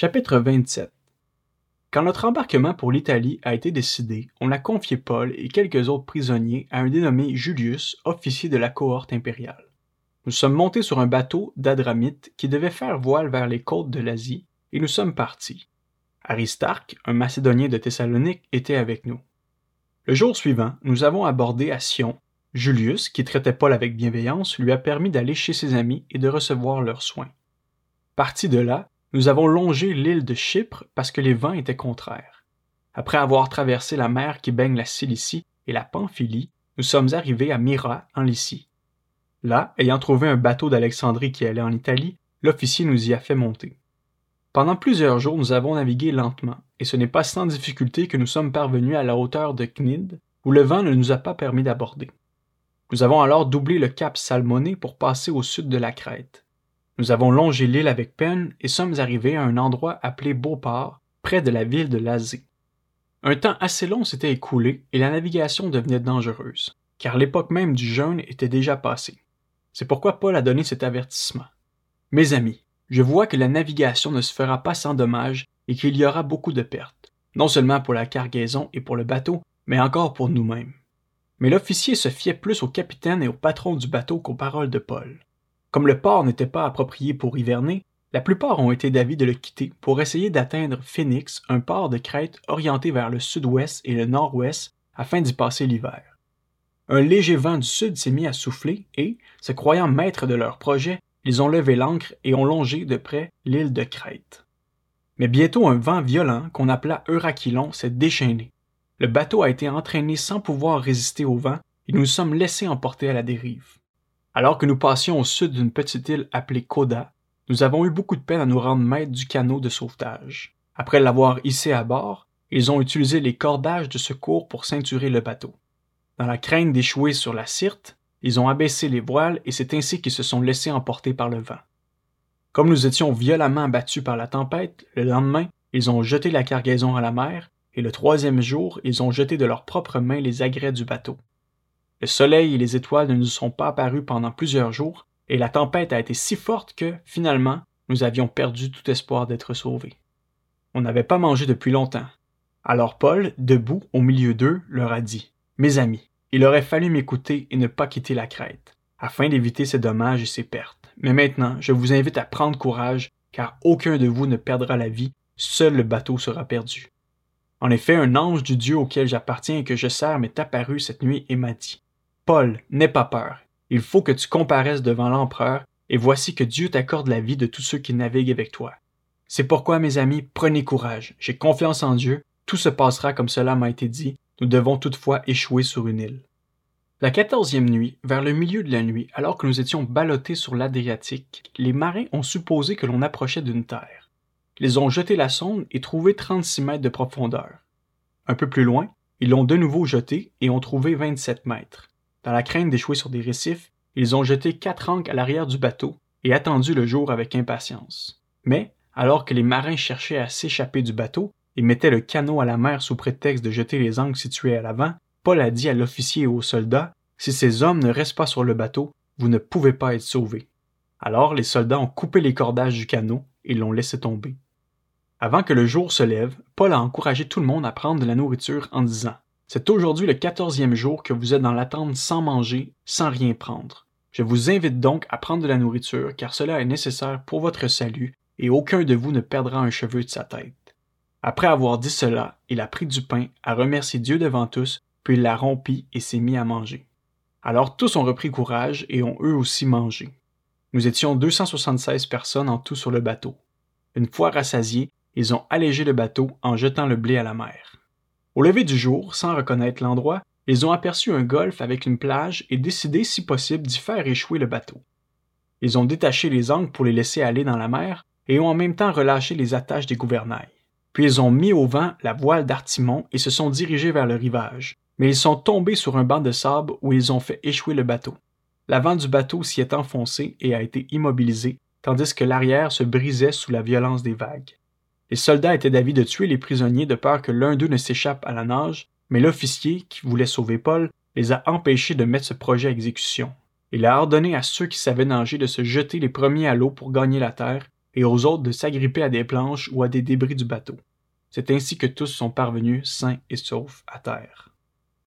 Chapitre 27 Quand notre embarquement pour l'Italie a été décidé, on a confié Paul et quelques autres prisonniers à un dénommé Julius, officier de la cohorte impériale. Nous sommes montés sur un bateau d'Adramite qui devait faire voile vers les côtes de l'Asie, et nous sommes partis. Aristarque, un Macédonien de Thessalonique, était avec nous. Le jour suivant, nous avons abordé à Sion. Julius, qui traitait Paul avec bienveillance, lui a permis d'aller chez ses amis et de recevoir leurs soins. Parti de là, nous avons longé l'île de Chypre parce que les vents étaient contraires. Après avoir traversé la mer qui baigne la Cilicie et la Pamphylie, nous sommes arrivés à Myra, en Lycie. Là, ayant trouvé un bateau d'Alexandrie qui allait en Italie, l'officier nous y a fait monter. Pendant plusieurs jours, nous avons navigué lentement, et ce n'est pas sans difficulté que nous sommes parvenus à la hauteur de Cnide, où le vent ne nous a pas permis d'aborder. Nous avons alors doublé le cap Salmoné pour passer au sud de la Crète. Nous avons longé l'île avec peine et sommes arrivés à un endroit appelé Beauport, près de la ville de Lazé. Un temps assez long s'était écoulé et la navigation devenait dangereuse, car l'époque même du jeûne était déjà passée. C'est pourquoi Paul a donné cet avertissement. Mes amis, je vois que la navigation ne se fera pas sans dommages et qu'il y aura beaucoup de pertes, non seulement pour la cargaison et pour le bateau, mais encore pour nous-mêmes. Mais l'officier se fiait plus au capitaine et au patron du bateau qu'aux paroles de Paul. Comme le port n'était pas approprié pour hiverner, la plupart ont été d'avis de le quitter pour essayer d'atteindre Phoenix, un port de Crète orienté vers le sud-ouest et le nord-ouest afin d'y passer l'hiver. Un léger vent du sud s'est mis à souffler et, se croyant maîtres de leur projet, ils ont levé l'ancre et ont longé de près l'île de Crète. Mais bientôt un vent violent qu'on appela Eurachylon s'est déchaîné. Le bateau a été entraîné sans pouvoir résister au vent et nous sommes laissés emporter à la dérive. Alors que nous passions au sud d'une petite île appelée Koda, nous avons eu beaucoup de peine à nous rendre maîtres du canot de sauvetage. Après l'avoir hissé à bord, ils ont utilisé les cordages de secours pour ceinturer le bateau. Dans la crainte d'échouer sur la Syrte, ils ont abaissé les voiles et c'est ainsi qu'ils se sont laissés emporter par le vent. Comme nous étions violemment abattus par la tempête, le lendemain, ils ont jeté la cargaison à la mer, et le troisième jour, ils ont jeté de leurs propres mains les agrès du bateau. Le soleil et les étoiles ne nous sont pas apparus pendant plusieurs jours, et la tempête a été si forte que, finalement, nous avions perdu tout espoir d'être sauvés. On n'avait pas mangé depuis longtemps. Alors Paul, debout au milieu d'eux, leur a dit Mes amis, il aurait fallu m'écouter et ne pas quitter la crête, afin d'éviter ces dommages et ces pertes. Mais maintenant, je vous invite à prendre courage, car aucun de vous ne perdra la vie, seul le bateau sera perdu. En effet, un ange du Dieu auquel j'appartiens et que je sers m'est apparu cette nuit et m'a dit Paul, n'aie pas peur. Il faut que tu comparaisses devant l'empereur, et voici que Dieu t'accorde la vie de tous ceux qui naviguent avec toi. C'est pourquoi, mes amis, prenez courage. J'ai confiance en Dieu. Tout se passera comme cela m'a été dit. Nous devons toutefois échouer sur une île. La quatorzième nuit, vers le milieu de la nuit, alors que nous étions ballottés sur l'Adriatique, les marins ont supposé que l'on approchait d'une terre. Ils ont jeté la sonde et trouvé 36 mètres de profondeur. Un peu plus loin, ils l'ont de nouveau jeté et ont trouvé 27 mètres. Dans la crainte d'échouer sur des récifs, ils ont jeté quatre ancres à l'arrière du bateau et attendu le jour avec impatience. Mais, alors que les marins cherchaient à s'échapper du bateau et mettaient le canot à la mer sous prétexte de jeter les ancres situées à l'avant, Paul a dit à l'officier et aux soldats Si ces hommes ne restent pas sur le bateau, vous ne pouvez pas être sauvés. Alors les soldats ont coupé les cordages du canot et l'ont laissé tomber. Avant que le jour se lève, Paul a encouragé tout le monde à prendre de la nourriture en disant c'est aujourd'hui le quatorzième jour que vous êtes dans l'attente sans manger, sans rien prendre. Je vous invite donc à prendre de la nourriture, car cela est nécessaire pour votre salut, et aucun de vous ne perdra un cheveu de sa tête. Après avoir dit cela, il a pris du pain, a remercié Dieu devant tous, puis il l'a rompi et s'est mis à manger. Alors tous ont repris courage et ont eux aussi mangé. Nous étions 276 personnes en tout sur le bateau. Une fois rassasiés, ils ont allégé le bateau en jetant le blé à la mer. Au lever du jour, sans reconnaître l'endroit, ils ont aperçu un golfe avec une plage et décidé, si possible, d'y faire échouer le bateau. Ils ont détaché les ancres pour les laisser aller dans la mer et ont en même temps relâché les attaches des gouvernails. Puis ils ont mis au vent la voile d'Artimon et se sont dirigés vers le rivage. Mais ils sont tombés sur un banc de sable où ils ont fait échouer le bateau. L'avant du bateau s'y est enfoncé et a été immobilisé, tandis que l'arrière se brisait sous la violence des vagues. Les soldats étaient d'avis de tuer les prisonniers de peur que l'un d'eux ne s'échappe à la nage, mais l'officier, qui voulait sauver Paul, les a empêchés de mettre ce projet à exécution. Il a ordonné à ceux qui savaient nager de se jeter les premiers à l'eau pour gagner la terre, et aux autres de s'agripper à des planches ou à des débris du bateau. C'est ainsi que tous sont parvenus sains et saufs à terre.